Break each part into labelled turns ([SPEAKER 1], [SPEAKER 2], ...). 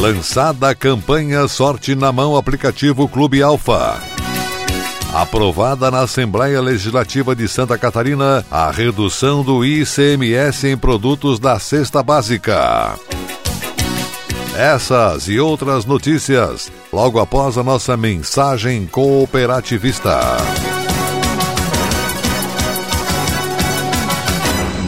[SPEAKER 1] Lançada a campanha Sorte na Mão Aplicativo Clube Alfa. Aprovada na Assembleia Legislativa de Santa Catarina a redução do ICMS em produtos da cesta básica. Essas e outras notícias logo após a nossa mensagem cooperativista.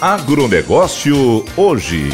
[SPEAKER 2] Agronegócio hoje.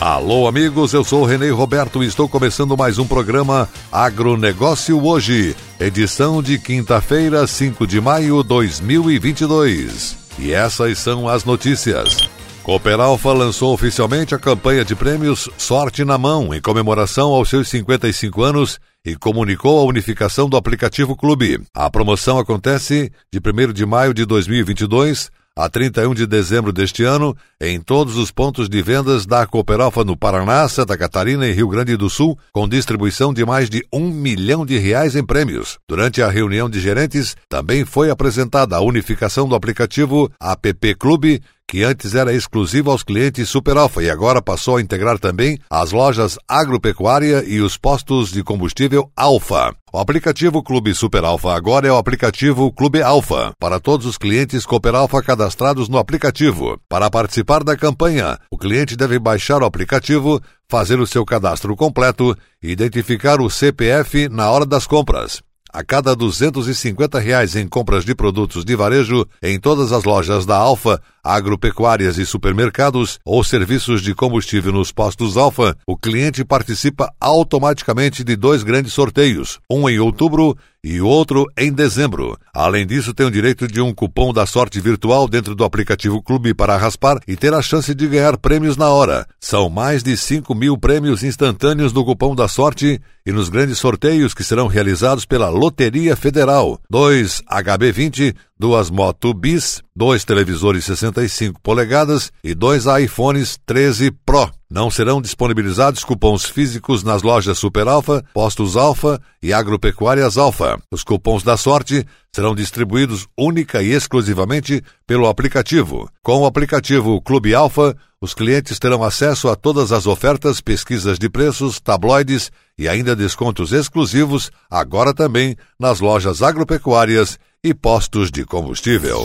[SPEAKER 1] Alô, amigos, eu sou Renê Roberto e estou começando mais um programa Agronegócio Hoje, edição de quinta-feira, 5 de maio de 2022. E essas são as notícias. Cooperalfa lançou oficialmente a campanha de prêmios Sorte na Mão em comemoração aos seus 55 anos e comunicou a unificação do aplicativo Clube. A promoção acontece de 1 de maio de 2022 a 31 de dezembro deste ano em todos os pontos de vendas da Cooperalfa no Paraná, Santa Catarina e Rio Grande do Sul, com distribuição de mais de um milhão de reais em prêmios. Durante a reunião de gerentes, também foi apresentada a unificação do aplicativo App Clube que antes era exclusivo aos clientes Super Alfa e agora passou a integrar também as lojas agropecuária e os postos de combustível Alfa. O aplicativo Clube Super Alfa agora é o aplicativo Clube Alfa para todos os clientes Cooper Alfa cadastrados no aplicativo. Para participar da campanha, o cliente deve baixar o aplicativo, fazer o seu cadastro completo e identificar o CPF na hora das compras. A cada 250 reais em compras de produtos de varejo em todas as lojas da Alfa, agropecuárias e supermercados ou serviços de combustível nos postos Alfa, o cliente participa automaticamente de dois grandes sorteios, um em outubro e outro em dezembro. Além disso, tem o direito de um cupom da sorte virtual dentro do aplicativo Clube para raspar e ter a chance de ganhar prêmios na hora. São mais de 5 mil prêmios instantâneos no cupom da sorte e nos grandes sorteios que serão realizados pela Loteria Federal. Dois HB20, duas Moto Bis, dois televisores 65 polegadas e dois iPhones 13 Pro. Não serão disponibilizados cupons físicos nas lojas Super Alfa, Postos Alfa e Agropecuárias Alfa. Os cupons da sorte serão distribuídos única e exclusivamente pelo aplicativo. Com o aplicativo Clube Alfa, os clientes terão acesso a todas as ofertas, pesquisas de preços, tabloides e ainda descontos exclusivos, agora também nas lojas agropecuárias e postos de combustível.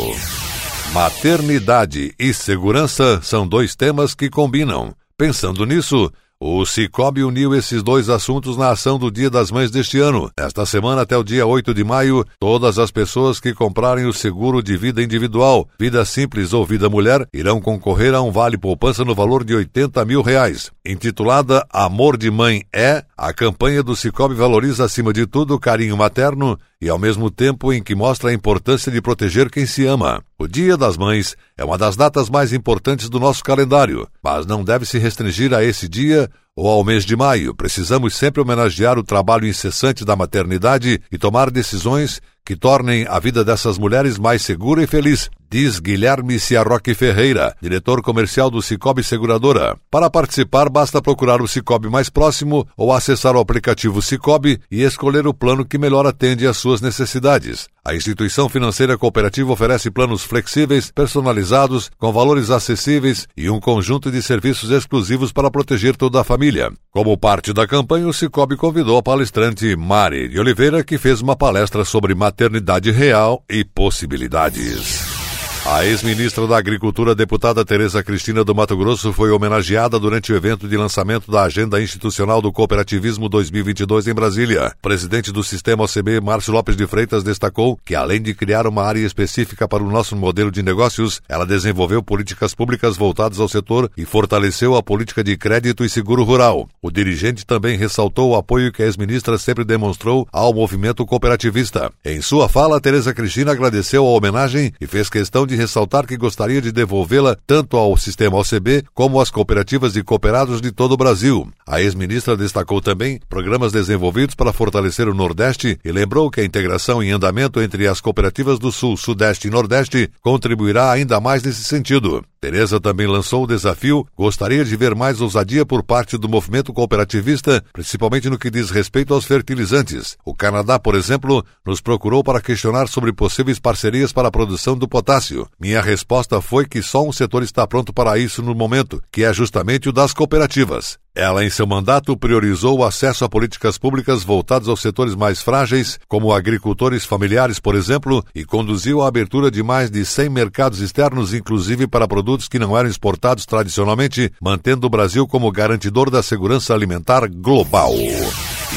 [SPEAKER 1] Maternidade e segurança são dois temas que combinam. Pensando nisso, o Cicobi uniu esses dois assuntos na ação do Dia das Mães deste ano. Esta semana, até o dia 8 de maio, todas as pessoas que comprarem o seguro de vida individual, vida simples ou vida mulher, irão concorrer a um vale poupança no valor de 80 mil reais. Intitulada Amor de Mãe é, a campanha do Cicobi valoriza acima de tudo o carinho materno e ao mesmo tempo em que mostra a importância de proteger quem se ama. O Dia das Mães é uma das datas mais importantes do nosso calendário, mas não deve se restringir a esse dia ou ao mês de maio. Precisamos sempre homenagear o trabalho incessante da maternidade e tomar decisões que tornem a vida dessas mulheres mais segura e feliz, diz Guilherme Ciarroque Ferreira, diretor comercial do Cicobi Seguradora. Para participar, basta procurar o Cicobi mais próximo ou acessar o aplicativo Cicobi e escolher o plano que melhor atende às suas necessidades. A instituição financeira cooperativa oferece planos flexíveis, personalizados, com valores acessíveis e um conjunto de serviços exclusivos para proteger toda a família. Como parte da campanha, o Cicobi convidou a palestrante Mari de Oliveira, que fez uma palestra sobre maternidade real e possibilidades. A ex-ministra da Agricultura, deputada Tereza Cristina do Mato Grosso, foi homenageada durante o evento de lançamento da Agenda Institucional do Cooperativismo 2022 em Brasília. Presidente do sistema OCB, Márcio Lopes de Freitas, destacou que, além de criar uma área específica para o nosso modelo de negócios, ela desenvolveu políticas públicas voltadas ao setor e fortaleceu a política de crédito e seguro rural. O dirigente também ressaltou o apoio que a ex-ministra sempre demonstrou ao movimento cooperativista. Em sua fala, Tereza Cristina agradeceu a homenagem e fez questão de de ressaltar que gostaria de devolvê-la tanto ao sistema OCB como às cooperativas e cooperados de todo o Brasil. A ex-ministra destacou também programas desenvolvidos para fortalecer o Nordeste e lembrou que a integração em andamento entre as cooperativas do Sul, Sudeste e Nordeste contribuirá ainda mais nesse sentido. Tereza também lançou o desafio, gostaria de ver mais ousadia por parte do movimento cooperativista, principalmente no que diz respeito aos fertilizantes. O Canadá, por exemplo, nos procurou para questionar sobre possíveis parcerias para a produção do potássio. Minha resposta foi que só um setor está pronto para isso no momento, que é justamente o das cooperativas. Ela, em seu mandato, priorizou o acesso a políticas públicas voltadas aos setores mais frágeis, como agricultores familiares, por exemplo, e conduziu à abertura de mais de 100 mercados externos, inclusive para produtos que não eram exportados tradicionalmente, mantendo o Brasil como garantidor da segurança alimentar global.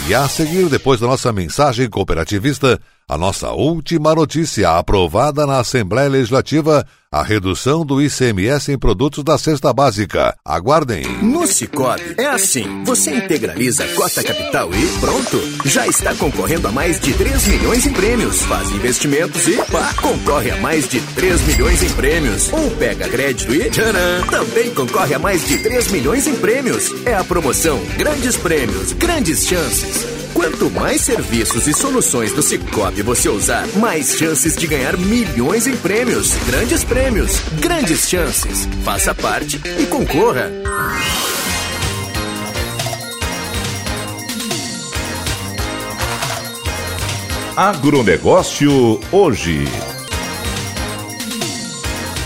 [SPEAKER 1] E a seguir, depois da nossa mensagem cooperativista, a nossa última notícia aprovada na Assembleia Legislativa a redução do ICMS em produtos da cesta básica. Aguardem.
[SPEAKER 3] No Cicobi é assim. Você integraliza a cota capital e pronto. Já está concorrendo a mais de 3 milhões em prêmios. Faz investimentos e pá, concorre a mais de 3 milhões em prêmios. Ou pega crédito e tcharam, também concorre a mais de 3 milhões em prêmios. É a promoção Grandes Prêmios, Grandes Chances. Quanto mais serviços e soluções do Cicobi você usar, mais chances de ganhar milhões em prêmios. Grandes prêmios, grandes chances. Faça parte e concorra.
[SPEAKER 2] Agronegócio hoje.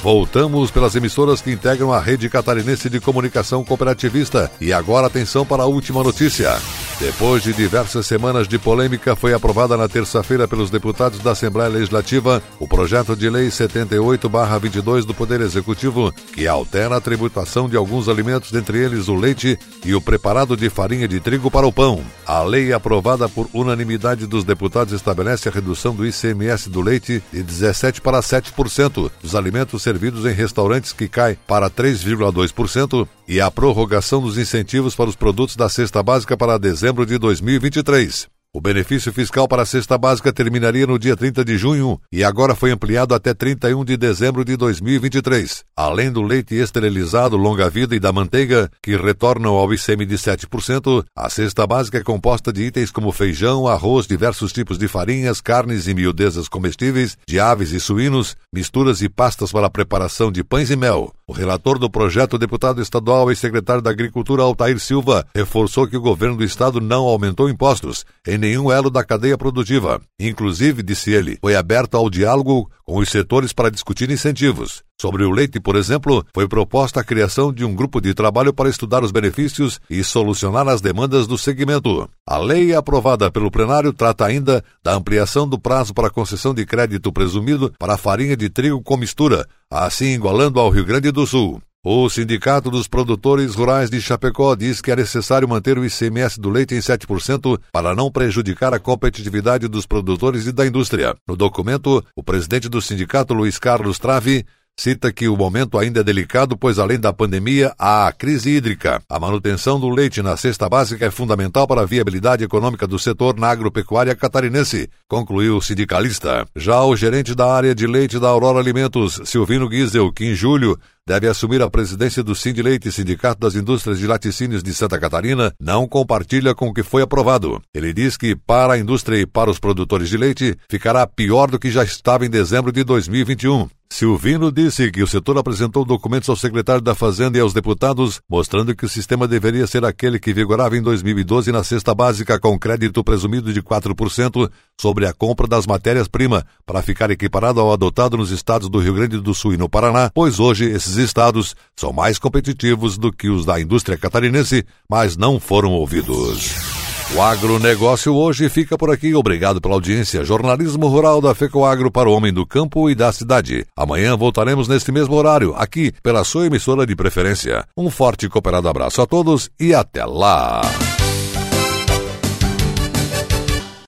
[SPEAKER 1] Voltamos pelas emissoras que integram a rede catarinense de comunicação cooperativista. E agora atenção para a última notícia. Depois de diversas semanas de polêmica, foi aprovada na terça-feira pelos deputados da Assembleia Legislativa o projeto de lei 78/22 do Poder Executivo, que altera a tributação de alguns alimentos, dentre eles o leite e o preparado de farinha de trigo para o pão. A lei aprovada por unanimidade dos deputados estabelece a redução do ICMS do leite de 17 para 7% dos alimentos servidos em restaurantes que cai para 3,2% e a prorrogação dos incentivos para os produtos da cesta básica para dezembro de 2023. O benefício fiscal para a cesta básica terminaria no dia 30 de junho e agora foi ampliado até 31 de dezembro de 2023. Além do leite esterilizado longa-vida e da manteiga, que retornam ao ICM de 7%, a cesta básica é composta de itens como feijão, arroz, diversos tipos de farinhas, carnes e miudezas comestíveis, de aves e suínos, misturas e pastas para a preparação de pães e mel. O relator do projeto, deputado estadual e secretário da Agricultura, Altair Silva, reforçou que o governo do estado não aumentou impostos em nenhum elo da cadeia produtiva. Inclusive, disse ele, foi aberto ao diálogo com os setores para discutir incentivos. Sobre o leite, por exemplo, foi proposta a criação de um grupo de trabalho para estudar os benefícios e solucionar as demandas do segmento. A lei aprovada pelo plenário trata ainda da ampliação do prazo para concessão de crédito presumido para a farinha de trigo com mistura, assim igualando ao Rio Grande do Sul. O Sindicato dos Produtores Rurais de Chapecó diz que é necessário manter o ICMS do leite em 7% para não prejudicar a competitividade dos produtores e da indústria. No documento, o presidente do sindicato, Luiz Carlos Trave, cita que o momento ainda é delicado, pois além da pandemia, há a crise hídrica. A manutenção do leite na cesta básica é fundamental para a viabilidade econômica do setor na agropecuária catarinense, concluiu o sindicalista. Já o gerente da área de leite da Aurora Alimentos, Silvino Giesel, que em julho deve assumir a presidência do Sindileite, Sindicato das Indústrias de Laticínios de Santa Catarina, não compartilha com o que foi aprovado. Ele diz que para a indústria e para os produtores de leite ficará pior do que já estava em dezembro de 2021. Silvino disse que o setor apresentou documentos ao secretário da Fazenda e aos deputados, mostrando que o sistema deveria ser aquele que vigorava em 2012 na cesta básica com crédito presumido de 4% sobre a compra das matérias-primas, para ficar equiparado ao adotado nos estados do Rio Grande do Sul e no Paraná, pois hoje esses estados são mais competitivos do que os da indústria catarinense, mas não foram ouvidos. O agronegócio hoje fica por aqui. Obrigado pela audiência. Jornalismo rural da FECOAGro para o homem do campo e da cidade. Amanhã voltaremos neste mesmo horário, aqui pela sua emissora de preferência. Um forte e cooperado abraço a todos e até lá!